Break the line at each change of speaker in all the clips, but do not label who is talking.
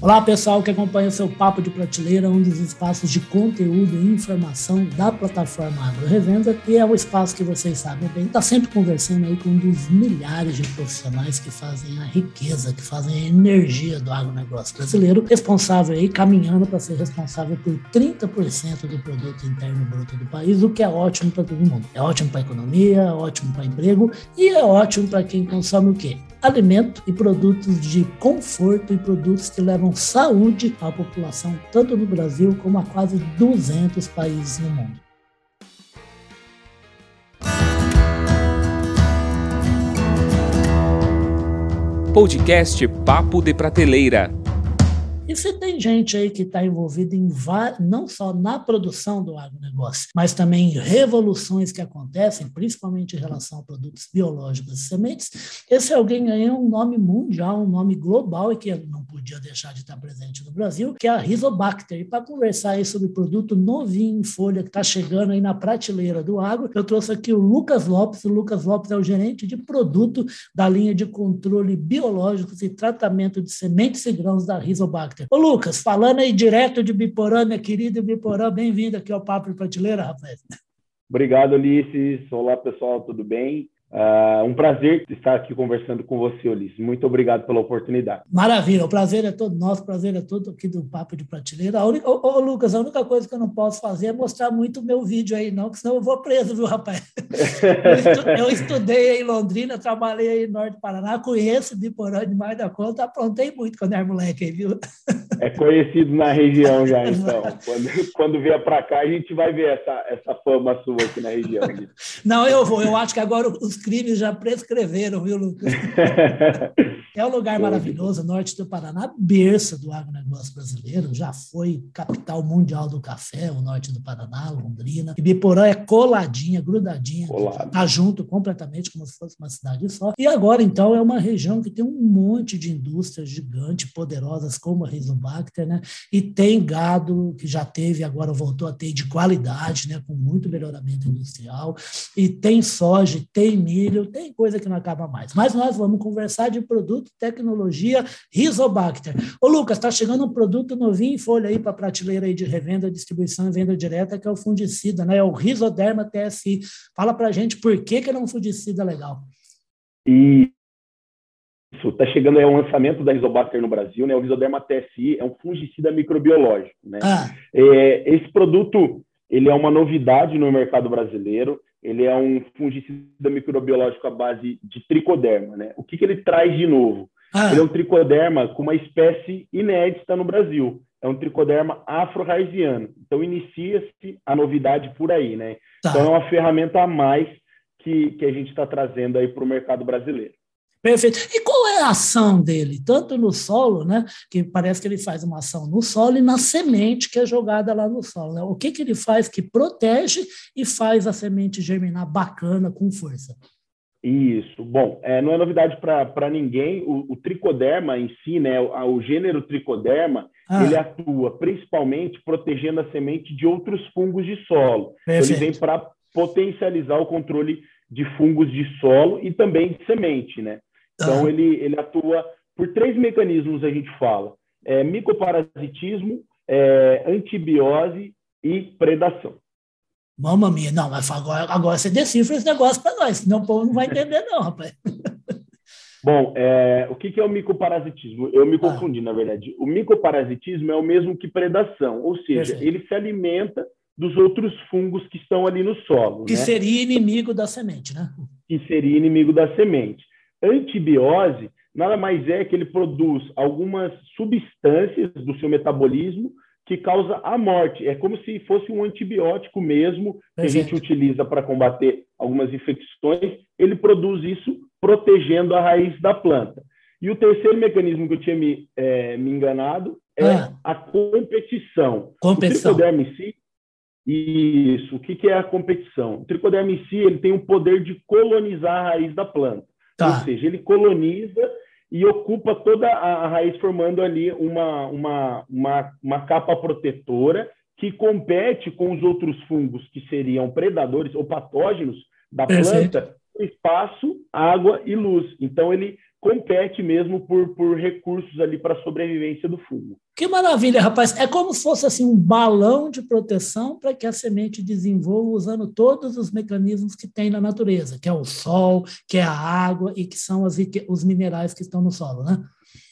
Olá, pessoal que acompanha o seu Papo de Prateleira, um dos espaços de conteúdo e informação da plataforma Agro Revenda, e é o espaço que vocês sabem bem, está sempre conversando aí com um dos milhares de profissionais que fazem a riqueza, que fazem a energia do agronegócio brasileiro, responsável aí, caminhando para ser responsável por 30% do produto interno bruto do país, o que é ótimo para todo mundo. É ótimo para a economia, é ótimo para emprego e é ótimo para quem consome o quê? Alimento e produtos de conforto e produtos que levam saúde à população, tanto no Brasil como a quase 200 países no mundo.
Podcast Papo de Prateleira.
E você tem gente aí que está envolvida em não só na produção do agronegócio, mas também em revoluções que acontecem, principalmente em relação a produtos biológicos e sementes. Esse alguém ganhou um nome mundial, um nome global e que não podia deixar de estar presente no Brasil, que é a Rhizobacter. E para conversar aí sobre produto novinho em folha que está chegando aí na prateleira do agro, eu trouxe aqui o Lucas Lopes. O Lucas Lopes é o gerente de produto da linha de controle biológicos e tratamento de sementes e grãos da Rhizobacter. Ô, Lucas, falando aí direto de Biporã, minha querida Biporã, bem-vindo aqui ao Papo de Prateleira, rapaz.
Obrigado, Ulisses. Olá, pessoal, tudo bem? Uh, um prazer estar aqui conversando com você, Ulisses. Muito obrigado pela oportunidade.
Maravilha, o prazer é todo nosso, o prazer é todo aqui do Papo de Prateleira. Ô, ô, Lucas, a única coisa que eu não posso fazer é mostrar muito o meu vídeo aí, não, porque senão eu vou preso, viu, rapaz? eu, estudei em Londrina, trabalhei aí no Norte do Paraná, conheço Biporã demais da conta, aprontei muito quando era moleque aí, viu?
É conhecido na região já, então. quando, quando vier para cá, a gente vai ver essa, essa fama sua aqui na região.
Não, eu vou. Eu acho que agora os crimes já prescreveram, viu, Lucas? É um lugar maravilhoso, norte do Paraná, berço do agronegócio brasileiro, já foi capital mundial do café, o norte do Paraná, Londrina. Ibiporã é coladinha, grudadinha, Colado. tá junto completamente, como se fosse uma cidade só. E agora, então, é uma região que tem um monte de indústrias gigantes, poderosas, como a Rizobacter, né? E tem gado que já teve, agora voltou a ter de qualidade, né? Com muito melhoramento industrial. E tem soja, tem milho, tem coisa que não acaba mais. Mas nós vamos conversar de produto, tecnologia, Rizobacter. Ô, Lucas, está chegando um produto novinho em folha aí para prateleira aí de revenda, distribuição e venda direta, que é o fungicida, né? É o Rizoderma TSI. Fala para a gente por que, que ele é um fungicida legal.
E isso, está chegando aí o lançamento da Rizobacter no Brasil, né? O Rizoderma TSI é um fungicida microbiológico, né? Ah. É, esse produto, ele é uma novidade no mercado brasileiro ele é um fungicida microbiológico à base de tricoderma. Né? O que, que ele traz de novo? Ah. Ele é um tricoderma com uma espécie inédita no Brasil. É um tricoderma afro-raisiano. Então, inicia-se a novidade por aí. Né? Tá. Então, é uma ferramenta a mais que, que a gente está trazendo aí para o mercado brasileiro.
Perfeito. E qual é a ação dele? Tanto no solo, né? Que parece que ele faz uma ação no solo e na semente que é jogada lá no solo. Né? O que, que ele faz que protege e faz a semente germinar bacana, com força?
Isso. Bom, é, não é novidade para ninguém. O, o, tricoderma em si, né, o, o gênero tricoderma, ah. ele atua principalmente protegendo a semente de outros fungos de solo. Perfeito. Ele vem para potencializar o controle de fungos de solo e também de semente, né? Então, uhum. ele, ele atua por três mecanismos, a gente fala. É, micoparasitismo, é, antibiose e predação.
Mamma mia, não, mas agora, agora você decifra esse negócio para nós, senão o povo não vai entender não, rapaz.
Bom, é, o que, que, é o micoparasitismo? Eu me ah. confundi, ah. na verdade. O micoparasitismo é o mesmo que predação, ou seja, Perfeito. ele se alimenta dos outros fungos que estão ali no solo.
Que
né?
seria inimigo da semente, né?
Que seria inimigo da semente. Antibiose nada mais é que ele produz algumas substâncias do seu metabolismo que causa a morte. É como se fosse um antibiótico mesmo que a gente utiliza para combater algumas infecções. Ele produz isso protegendo a raiz da planta. E o terceiro mecanismo que eu tinha me, é, me enganado é ah. a competição.
Competição. O
isso. O que, que é a competição? O si ele tem o poder de colonizar a raiz da planta. Tá. Ou seja, ele coloniza e ocupa toda a raiz, formando ali uma, uma, uma, uma capa protetora que compete com os outros fungos que seriam predadores ou patógenos da Perfeito. planta, espaço, água e luz. Então, ele compete mesmo por, por recursos ali para a sobrevivência do fungo.
Que maravilha, rapaz. É como se fosse assim um balão de proteção para que a semente desenvolva usando todos os mecanismos que tem na natureza, que é o sol, que é a água e que são as, os minerais que estão no solo, né?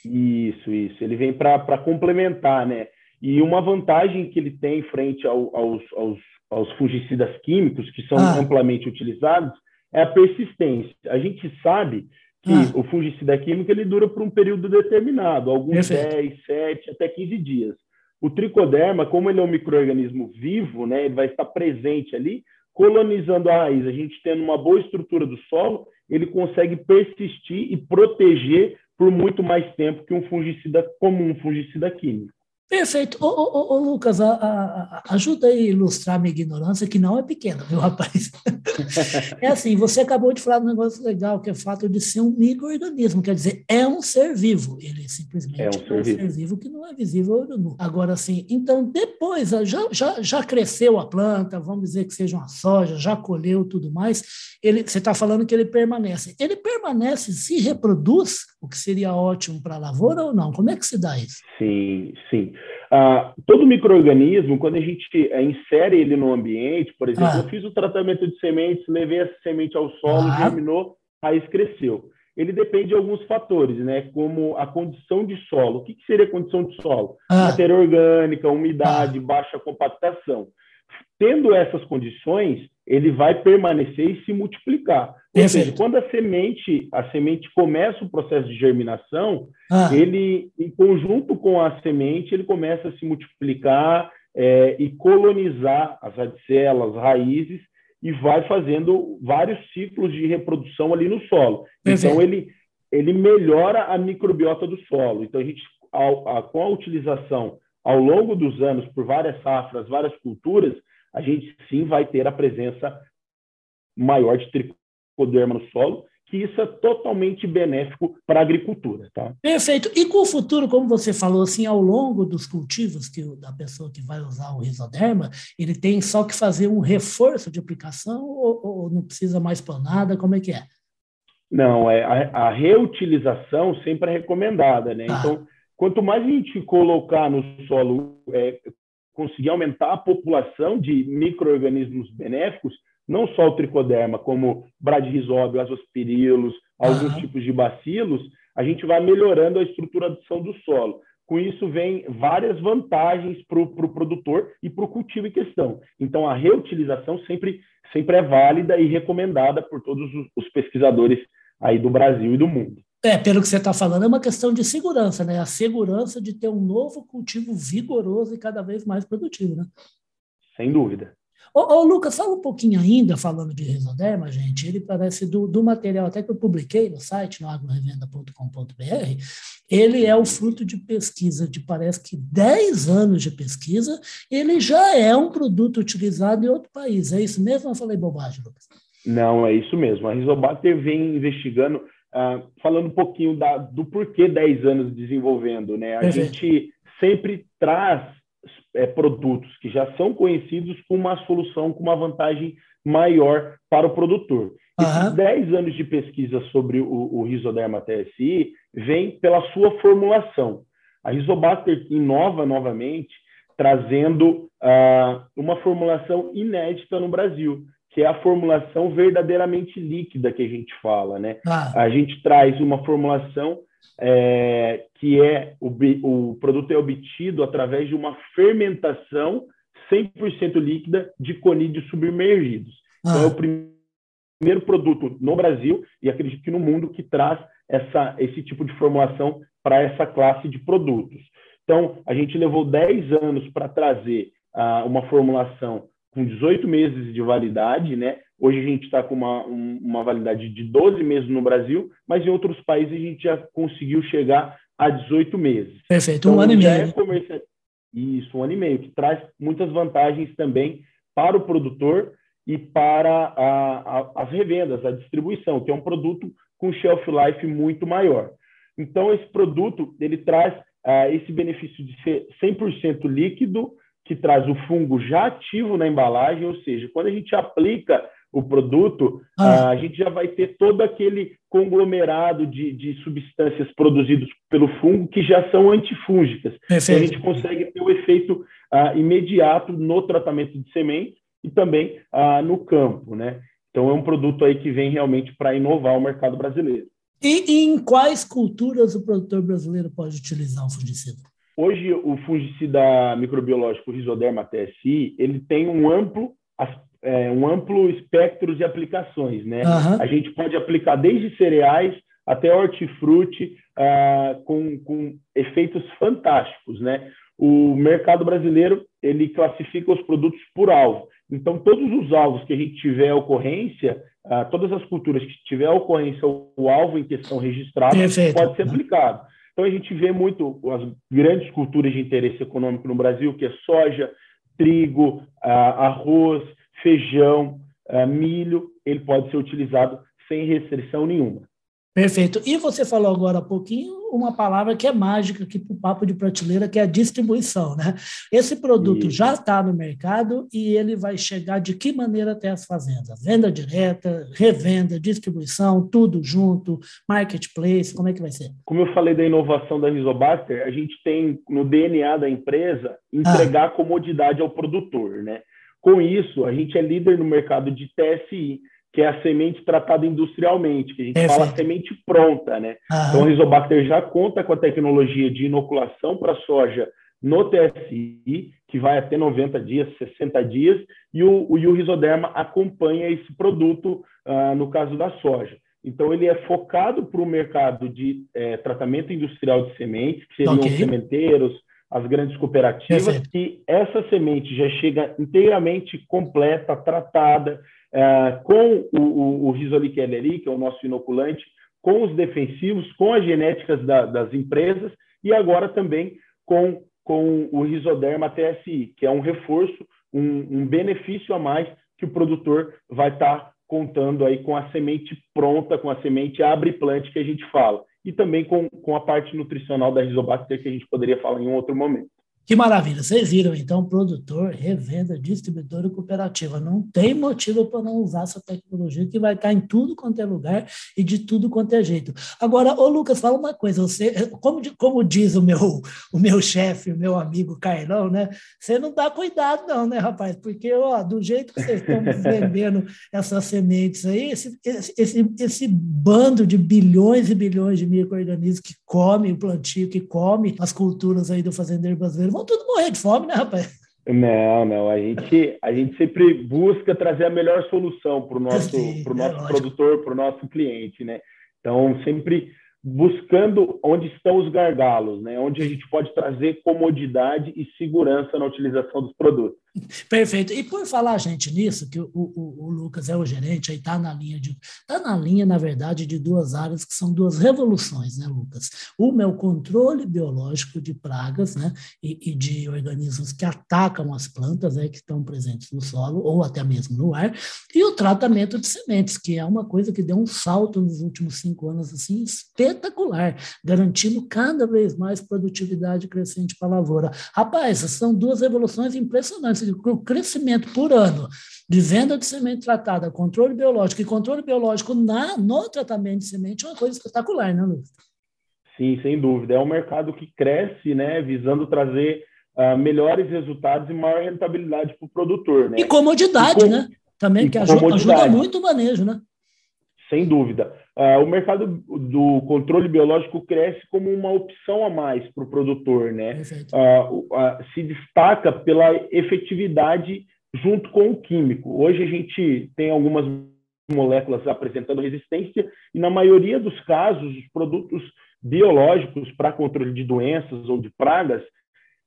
Isso, isso. Ele vem para complementar, né? E uma vantagem que ele tem frente ao, aos, aos, aos, fungicidas químicos, que são ah. amplamente utilizados, é a persistência. A gente sabe que ah. o fungicida químico ele dura por um período determinado, alguns Perfeito. 10, 7, até 15 dias. O tricoderma, como ele é um microorganismo vivo, né, ele vai estar presente ali, colonizando a raiz. A gente tendo uma boa estrutura do solo, ele consegue persistir e proteger por muito mais tempo que um fungicida comum, um fungicida químico.
Perfeito. Ô, ô, ô Lucas, a, a, ajuda a ilustrar a minha ignorância, que não é pequena, viu, rapaz? é assim, você acabou de falar um negócio legal, que é o fato de ser um microorganismo, quer dizer, é um ser vivo. Ele simplesmente é um, ser, é um vivo. ser, vivo. que não é visível olho nu. Agora, assim, então, depois, já, já, já cresceu a planta, vamos dizer que seja uma soja, já colheu tudo mais, ele, você está falando que ele permanece. Ele permanece, se reproduz, o que seria ótimo para a lavoura ou não? Como é que se dá isso?
Sim, sim. Ah, todo microorganismo, quando a gente é, insere ele no ambiente, por exemplo, ah. eu fiz o tratamento de sementes, levei essa semente ao solo, ah. germinou, a raiz cresceu. Ele depende de alguns fatores, né? Como a condição de solo. O que, que seria a condição de solo? Ah. Matéria orgânica, umidade, ah. baixa compactação. Tendo essas condições, ele vai permanecer e se multiplicar. Ou seja, quando a semente, a semente começa o processo de germinação, ah. ele, em conjunto com a semente, ele começa a se multiplicar é, e colonizar as radicelas, raízes, e vai fazendo vários ciclos de reprodução ali no solo. Então, ele, ele melhora a microbiota do solo. Então, a gente, ao, a, com a utilização ao longo dos anos, por várias safras, várias culturas, a gente sim vai ter a presença maior de tricoderma no solo, que isso é totalmente benéfico para a agricultura. Tá?
Perfeito. E com o futuro, como você falou, assim, ao longo dos cultivos que da pessoa que vai usar o risoderma, ele tem só que fazer um reforço de aplicação ou, ou não precisa mais para nada? Como é que é?
Não, é a, a reutilização sempre é recomendada, né? Ah. Então, quanto mais a gente colocar no solo é, conseguir aumentar a população de micro-organismos benéficos, não só o tricoderma, como bradyrhizóbio, azospirilos, alguns uhum. tipos de bacilos, a gente vai melhorando a estruturação do solo. Com isso, vem várias vantagens para o pro produtor e para o cultivo em questão. Então, a reutilização sempre, sempre é válida e recomendada por todos os pesquisadores aí do Brasil e do mundo.
É, pelo que você está falando, é uma questão de segurança, né? A segurança de ter um novo cultivo vigoroso e cada vez mais produtivo, né?
Sem dúvida.
Ô, ô Lucas, fala um pouquinho ainda, falando de Risoderma, gente. Ele parece do, do material até que eu publiquei no site, no agrorevenda.com.br. Ele é o fruto de pesquisa de, parece que 10 anos de pesquisa. Ele já é um produto utilizado em outro país. É isso mesmo ou eu falei bobagem, Lucas?
Não, é isso mesmo. A Rizobacter vem investigando Uh, falando um pouquinho da, do porquê 10 anos desenvolvendo, né? A uhum. gente sempre traz é, produtos que já são conhecidos com uma solução, com uma vantagem maior para o produtor. Uhum. Esses 10 anos de pesquisa sobre o, o Rizoderma TSI vem pela sua formulação. A Rizobacter inova novamente, trazendo uh, uma formulação inédita no Brasil que é a formulação verdadeiramente líquida que a gente fala, né? Ah. A gente traz uma formulação é, que é o, o produto é obtido através de uma fermentação 100% líquida de conídeos submergidos. Ah. Então, é o primeiro produto no Brasil e acredito que no mundo que traz essa, esse tipo de formulação para essa classe de produtos. Então, a gente levou 10 anos para trazer uh, uma formulação com 18 meses de validade, né? Hoje a gente está com uma, um, uma validade de 12 meses no Brasil, mas em outros países a gente já conseguiu chegar a 18 meses.
Perfeito, então, um ano e meio. É
comercial... Isso, um ano e meio, que traz muitas vantagens também para o produtor e para a, a, as revendas, a distribuição, que é um produto com shelf life muito maior. Então, esse produto ele traz uh, esse benefício de ser 100% líquido, que traz o fungo já ativo na embalagem, ou seja, quando a gente aplica o produto, ah. a gente já vai ter todo aquele conglomerado de, de substâncias produzidos pelo fungo que já são antifúngicas. Então, a gente consegue ter o efeito uh, imediato no tratamento de sementes e também uh, no campo, né? Então é um produto aí que vem realmente para inovar o mercado brasileiro.
E, e, em quais culturas o produtor brasileiro pode utilizar o fungicida?
Hoje o fungicida microbiológico Rhizoderma TSI ele tem um amplo é, um amplo espectro de aplicações, né? Uhum. A gente pode aplicar desde cereais até hortifruti uh, com, com efeitos fantásticos, né? O mercado brasileiro ele classifica os produtos por alvo. Então, todos os alvos que a gente tiver ocorrência, uh, todas as culturas que tiver ocorrência, o alvo em questão registrado Perfeito. pode ser aplicado. Então, a gente vê muito as grandes culturas de interesse econômico no Brasil, que é soja, trigo, arroz, feijão, milho, ele pode ser utilizado sem restrição nenhuma.
Perfeito. E você falou agora há pouquinho uma palavra que é mágica aqui para o papo de prateleira, que é a distribuição, né? Esse produto já está no mercado e ele vai chegar de que maneira até as fazendas? Venda direta, revenda, distribuição, tudo junto, marketplace, como é que vai ser?
Como eu falei da inovação da Rizobacter, a gente tem no DNA da empresa entregar ah. comodidade ao produtor, né? Com isso, a gente é líder no mercado de TSI, que é a semente tratada industrialmente, que a gente Perfeito. fala semente pronta, né? Aham. Então, o Rizobacter já conta com a tecnologia de inoculação para soja no TSI, que vai até 90 dias, 60 dias, e o, o, e o Rizoderma acompanha esse produto uh, no caso da soja. Então, ele é focado para o mercado de é, tratamento industrial de sementes, que seriam okay. os sementeiros, as grandes cooperativas, Perfeito. e essa semente já chega inteiramente completa, tratada, uh, com o, o, o que é o nosso inoculante, com os defensivos, com as genéticas da, das empresas, e agora também com, com o Risoderma TSI, que é um reforço, um, um benefício a mais que o produtor vai estar tá contando aí com a semente pronta, com a semente abre plante que a gente fala e também com, com a parte nutricional da Rizobacter, que a gente poderia falar em um outro momento.
Que maravilha! Vocês viram, então, produtor, revenda, distribuidor e cooperativa. Não tem motivo para não usar essa tecnologia que vai estar em tudo quanto é lugar e de tudo quanto é jeito. Agora, ô Lucas, fala uma coisa. Você, como, como diz o meu, o meu chefe, o meu amigo Carlão, né? Você não dá cuidado, não, né, rapaz? Porque, ó, do jeito que vocês estão vendendo essas sementes aí, esse, esse, esse bando de bilhões e bilhões de micro-organismos que comem o plantio, que come as culturas aí do fazendeiro brasileiro, vão tudo morrer de fome, né, rapaz?
Não, não. A gente, a gente sempre busca trazer a melhor solução para o nosso, pro é nosso produtor, para o nosso cliente, né? Então, sempre buscando onde estão os gargalos, né? onde a gente pode trazer comodidade e segurança na utilização dos produtos.
Perfeito. E por falar, gente, nisso, que o, o, o Lucas é o gerente, aí está na linha de. Está na linha, na verdade, de duas áreas que são duas revoluções, né, Lucas? Uma é o controle biológico de pragas né, e, e de organismos que atacam as plantas né, que estão presentes no solo ou até mesmo no ar, e o tratamento de sementes, que é uma coisa que deu um salto nos últimos cinco anos assim, espetacular, garantindo cada vez mais produtividade crescente para a lavoura. Rapaz, são duas revoluções impressionantes o crescimento por ano de venda de semente tratada, controle biológico e controle biológico na, no tratamento de semente é uma coisa espetacular, né, Lucas?
Sim, sem dúvida. É um mercado que cresce, né, visando trazer uh, melhores resultados e maior rentabilidade para o produtor. Né?
E comodidade, e com... né? Também, que ajuda, ajuda muito o manejo, né?
Sem dúvida. Uh, o mercado do controle biológico cresce como uma opção a mais para o produtor, né? Uh, uh, se destaca pela efetividade junto com o químico. Hoje a gente tem algumas moléculas apresentando resistência e na maioria dos casos os produtos biológicos para controle de doenças ou de pragas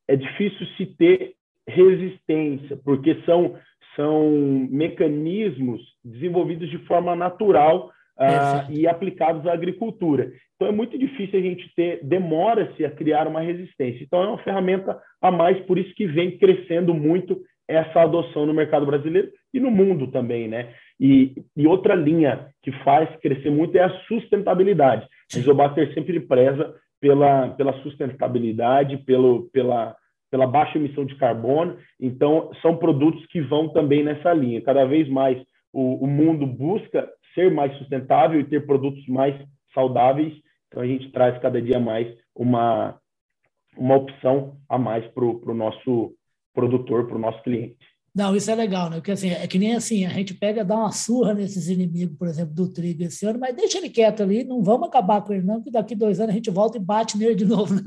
é difícil se ter resistência, porque são são mecanismos desenvolvidos de forma natural uh, e aplicados à agricultura. Então é muito difícil a gente ter, demora-se a criar uma resistência. Então é uma ferramenta a mais, por isso que vem crescendo muito essa adoção no mercado brasileiro e no mundo também, né? E, e outra linha que faz crescer muito é a sustentabilidade. A Isobater sempre preza pela, pela sustentabilidade, pelo, pela, pela baixa emissão de carbono. Então, são produtos que vão também nessa linha. Cada vez mais o, o mundo busca ser mais sustentável e ter produtos mais saudáveis, então a gente traz cada dia mais uma, uma opção a mais para o nosso produtor, para o nosso cliente.
Não, isso é legal, né? Porque assim, é que nem assim, a gente pega, dá uma surra nesses inimigos, por exemplo, do trigo esse ano, mas deixa ele quieto ali, não vamos acabar com ele, não, que daqui dois anos a gente volta e bate nele de novo. Né?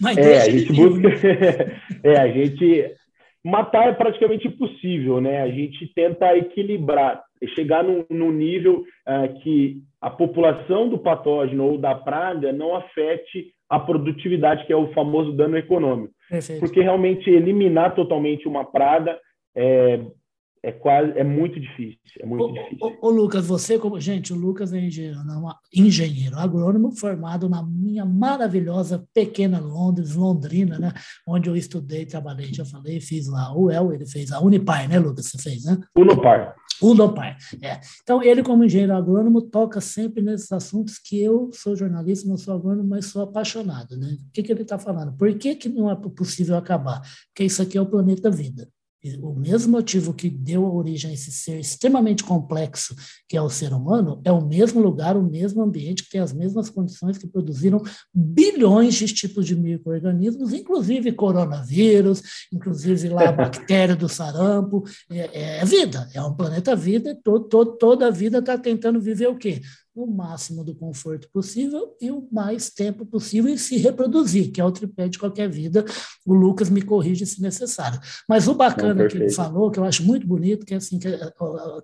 Mas é, a gente busca. é, a gente. Matar é praticamente impossível, né? A gente tenta equilibrar, chegar num, num nível uh, que a população do patógeno ou da praga não afete a produtividade, que é o famoso dano econômico. Perfeito. Porque realmente eliminar totalmente uma praga é, é quase é muito difícil. É muito
ô,
difícil.
Ô, ô, Lucas, você como gente, o Lucas é engenheiro, não, engenheiro agrônomo formado na minha maravilhosa pequena Londres, Londrina, né? Onde eu estudei, trabalhei, já falei, fiz lá o UEL, ele fez a Unipar, né, Lucas? Você fez, né?
Unopar.
Unopar. É. Então, ele, como engenheiro agrônomo, toca sempre nesses assuntos que eu sou jornalista, não sou agrônomo, mas sou apaixonado, né? O que, que ele está falando? Por que, que não é possível acabar? Porque isso aqui é o planeta vida o mesmo motivo que deu origem a esse ser extremamente complexo que é o ser humano, é o mesmo lugar, o mesmo ambiente, que tem as mesmas condições que produziram bilhões de tipos de micro-organismos, inclusive coronavírus, inclusive lá a bactéria do sarampo. É, é vida, é um planeta vida, todo, todo, toda a vida está tentando viver o quê? O máximo do conforto possível e o mais tempo possível e se reproduzir, que é o tripé de qualquer vida. O Lucas me corrige se necessário. Mas o bacana que ele falou, que eu acho muito bonito, que é assim, que,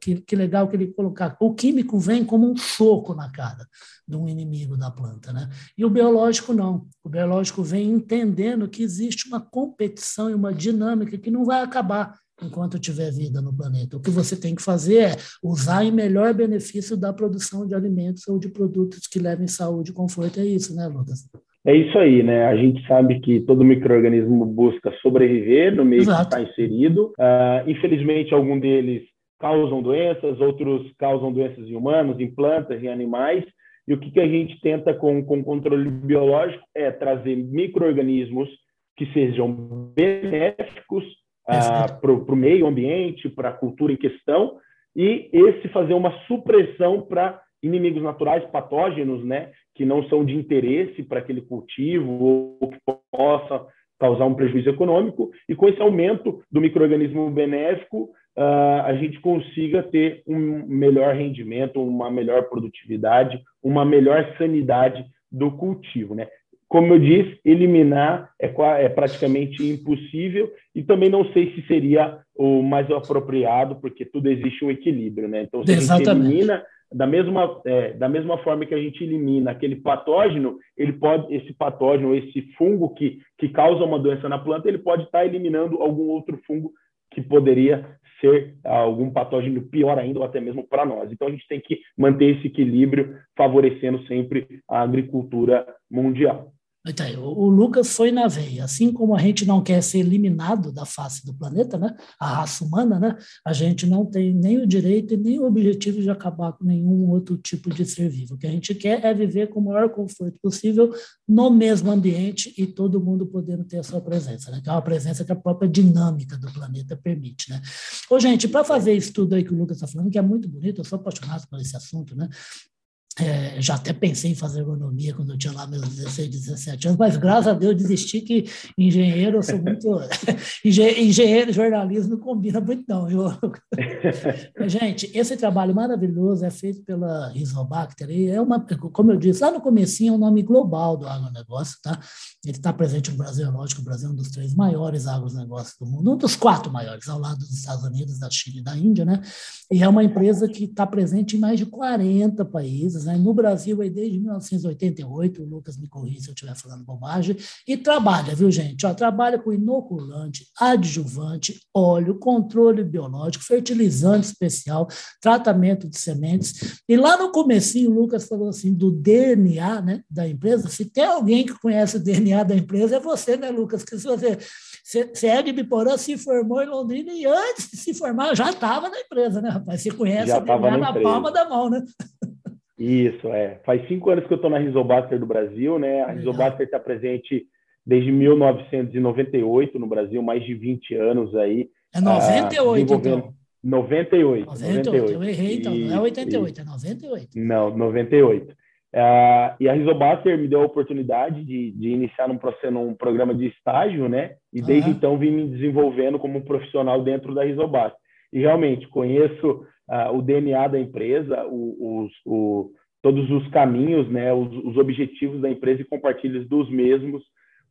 que, que legal que ele colocar, o químico vem como um soco na cara de um inimigo da planta, né? E o biológico não. O biológico vem entendendo que existe uma competição e uma dinâmica que não vai acabar enquanto tiver vida no planeta. O que você tem que fazer é usar em melhor benefício da produção de alimentos ou de produtos que levem saúde e conforto. É isso, né, Lucas?
É isso aí, né? A gente sabe que todo microorganismo busca sobreviver no meio Exato. que está inserido. Uh, infelizmente, alguns deles causam doenças, outros causam doenças em humanos, em plantas, em animais. E o que, que a gente tenta com, com controle biológico é trazer microorganismos que sejam benéficos ah, para o meio ambiente, para a cultura em questão, e esse fazer uma supressão para inimigos naturais, patógenos, né, que não são de interesse para aquele cultivo ou que possa causar um prejuízo econômico, e com esse aumento do microorganismo benéfico, uh, a gente consiga ter um melhor rendimento, uma melhor produtividade, uma melhor sanidade do cultivo. Né? Como eu disse, eliminar é, é, praticamente impossível e também não sei se seria o mais apropriado, porque tudo existe um equilíbrio, né? Então, se Exatamente. a gente elimina da mesma, é, da mesma forma que a gente elimina aquele patógeno, ele pode, esse patógeno, esse fungo que, que causa uma doença na planta, ele pode estar eliminando algum outro fungo que poderia ser algum patógeno pior ainda, ou até mesmo para nós. Então, a gente tem que manter esse equilíbrio, favorecendo sempre a agricultura mundial.
Então, o Lucas foi na veia. Assim como a gente não quer ser eliminado da face do planeta, né? a raça humana, né? a gente não tem nem o direito e nem o objetivo de acabar com nenhum outro tipo de ser vivo. O que a gente quer é viver com o maior conforto possível no mesmo ambiente e todo mundo podendo ter a sua presença, né? que é uma presença que a própria dinâmica do planeta permite. Né? Ô, gente, para fazer isso tudo aí que o Lucas está falando, que é muito bonito, eu sou apaixonado por esse assunto, né? É, já até pensei em fazer agronomia quando eu tinha lá meus 16, 17 anos, mas graças a Deus desisti que engenheiro, eu sou muito. engenheiro jornalismo não combina muito, não, viu? Gente, esse trabalho maravilhoso é feito pela Rizobacter, e é uma, como eu disse, lá no comecinho é um nome global do agronegócio, tá? Ele está presente no Brasil, lógico, o Brasil é um dos três maiores agronegócios do mundo, um dos quatro maiores, ao lado dos Estados Unidos, da China e da Índia, né? E é uma empresa que está presente em mais de 40 países, né? No Brasil, aí, desde 1988, o Lucas me corrija se eu estiver falando bobagem, e trabalha, viu, gente? Ó, trabalha com inoculante, adjuvante, óleo, controle biológico, fertilizante especial, tratamento de sementes. E lá no comecinho, o Lucas falou assim, do DNA né, da empresa. Se tem alguém que conhece o DNA da empresa, é você, né, Lucas? Que se você, você é de Biporã, se formou em Londrina e antes de se formar já estava na empresa, né, rapaz? Você conhece já o DNA na, na palma da mão, né?
Isso, é. Faz cinco anos que eu estou na Rizobacter do Brasil, né? A Rizobacter está presente desde 1998 no Brasil, mais de 20 anos aí.
É 98,
ah, então. 98.
98. 98. Eu errei, então. E, não é 88, e, é 98.
Não, 98. Uh, e a Rizobaster me deu a oportunidade de, de iniciar num, num programa de estágio, né? E desde uhum. então vim me desenvolvendo como um profissional dentro da Rizobaster. E realmente conheço uh, o DNA da empresa, o, os, o, todos os caminhos, né? Os, os, objetivos da empresa e compartilho dos mesmos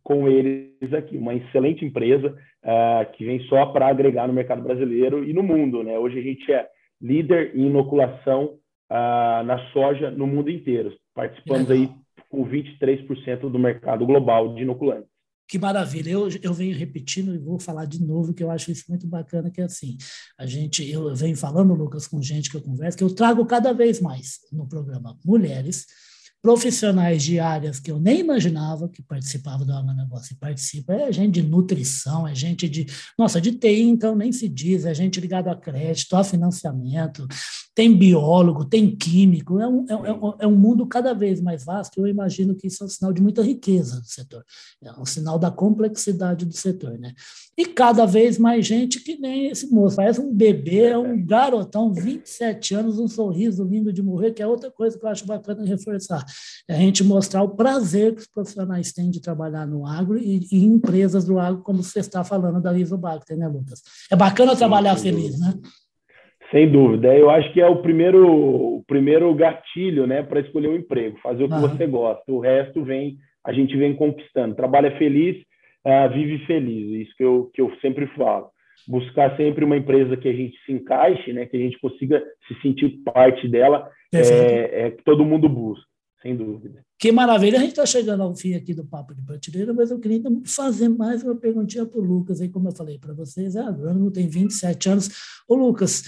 com eles aqui. Uma excelente empresa uh, que vem só para agregar no mercado brasileiro e no mundo, né? Hoje a gente é líder em inoculação na soja no mundo inteiro participando aí com 23% do mercado global de inoculantes.
Que maravilha. Eu, eu venho repetindo e vou falar de novo que eu acho isso muito bacana, que é assim, a gente, eu venho falando, Lucas, com gente que eu converso, que eu trago cada vez mais no programa mulheres, profissionais de áreas que eu nem imaginava que participavam do agronegócio e participa. É gente de nutrição, é gente de, nossa, de TI, então nem se diz, é gente ligada a crédito, a financiamento, tem biólogo, tem químico, é um, é, é, é um mundo cada vez mais vasto. Eu imagino que isso é um sinal de muita riqueza do setor, é um sinal da complexidade do setor, né? E cada vez mais gente que nem esse moço, parece um bebê, é um garotão, 27 anos, um sorriso lindo de morrer, que é outra coisa que eu acho bacana reforçar. É a gente mostrar o prazer que os profissionais têm de trabalhar no agro e, e empresas do agro, como você está falando da Isobacter, né, Lucas? É bacana trabalhar feliz, né?
Sem dúvida. Eu acho que é o primeiro, o primeiro gatilho né, para escolher um emprego, fazer o que você gosta. O resto vem, a gente vem conquistando. Trabalha feliz, uh, vive feliz. Isso que eu, que eu sempre falo. Buscar sempre uma empresa que a gente se encaixe, né, que a gente consiga se sentir parte dela, é, é que todo mundo busca, sem dúvida.
Que maravilha. A gente está chegando ao fim aqui do Papo de Prateleira, mas eu queria fazer mais uma perguntinha para o Lucas. Aí, como eu falei para vocês, é agrônomo, tem 27 anos. Ô, Lucas,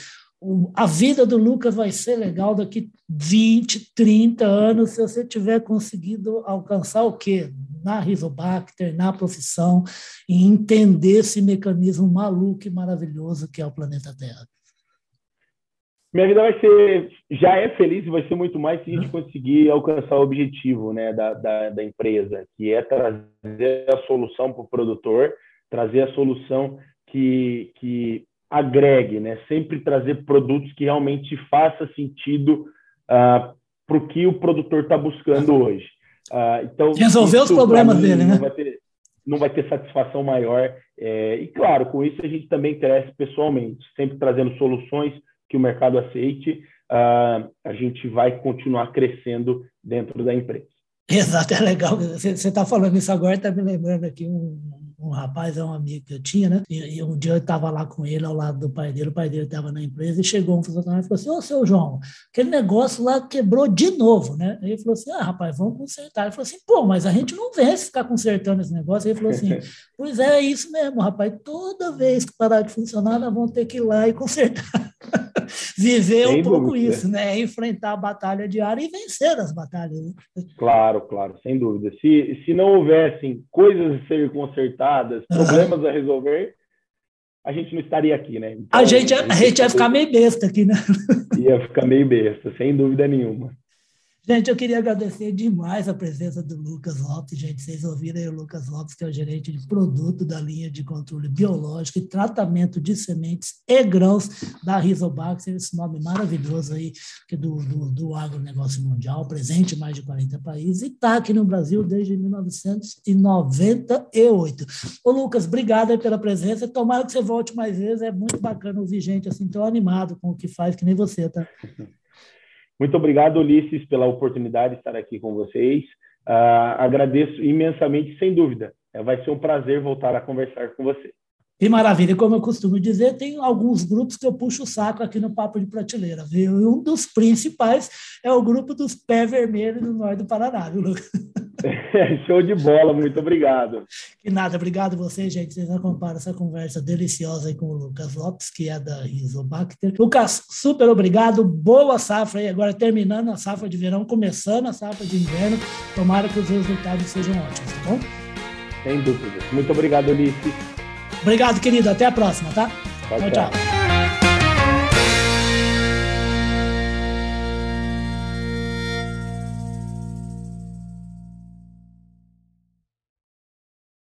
a vida do Lucas vai ser legal daqui 20, 30 anos se você tiver conseguido alcançar o quê? Na Rizobacter, na profissão, e entender esse mecanismo maluco e maravilhoso que é o planeta Terra.
Minha vida vai ser, já é feliz e vai ser muito mais se a gente conseguir alcançar o objetivo né, da, da, da empresa, que é trazer a solução para o produtor, trazer a solução que, que agregue, né? Sempre trazer produtos que realmente faça sentido uh, ah, para o que o produtor está buscando hoje. Uh, então
resolver os problemas dele, né?
Não vai ter, não vai ter satisfação maior. É, e claro, com isso a gente também cresce pessoalmente, sempre trazendo soluções que o mercado aceite. Uh, a gente vai continuar crescendo dentro da empresa.
Exato, é legal. Você está falando isso agora, está me lembrando aqui um, um rapaz, é um amigo que eu tinha, né? E, e um dia eu estava lá com ele ao lado do pai dele, o pai dele estava na empresa e chegou um funcionário e falou assim: Ô, seu João, aquele negócio lá quebrou de novo, né? Aí ele falou assim: Ah, rapaz, vamos consertar. Ele falou assim: pô, mas a gente não se ficar consertando esse negócio. Aí ele falou assim: Pois é, é isso mesmo, rapaz. Toda vez que parar de funcionar, nós vamos ter que ir lá e consertar. Viver sem um pouco dúvida. isso, né? Enfrentar a batalha diária e vencer as batalhas. Né?
Claro, claro, sem dúvida. Se, se não houvessem coisas a ser consertadas, problemas a resolver, a gente não estaria aqui, né?
Então, a, gente, a, a gente ia ficar meio besta aqui, né?
Ia ficar meio besta, sem dúvida nenhuma.
Gente, eu queria agradecer demais a presença do Lucas Lopes. Gente, vocês ouviram aí o Lucas Lopes, que é o gerente de produto da linha de controle biológico e tratamento de sementes e grãos da Rizobacter, esse nome maravilhoso aí é do, do, do agronegócio mundial, presente em mais de 40 países e está aqui no Brasil desde 1998. Ô, Lucas, obrigado pela presença. Tomara que você volte mais vezes. É muito bacana ouvir gente assim tão animado com o que faz, que nem você, tá?
Muito obrigado, Ulisses, pela oportunidade de estar aqui com vocês. Uh, agradeço imensamente, sem dúvida. É, vai ser um prazer voltar a conversar com você.
Que maravilha. Como eu costumo dizer, tem alguns grupos que eu puxo o saco aqui no Papo de Prateleira, viu? E um dos principais é o grupo dos Pé Vermelho do Norte do Paraná, viu, Lucas?
Show de bola, muito obrigado.
Que nada, obrigado você, gente. Vocês acompanham essa conversa deliciosa aí com o Lucas Lopes, que é da Rizobacter. Lucas, super obrigado, boa safra aí, agora terminando a safra de verão, começando a safra de inverno. Tomara que os resultados sejam ótimos, tá bom?
Sem dúvida. Muito obrigado, Ulisses.
Obrigado, querido. Até a próxima, tá? tchau. tchau. tchau.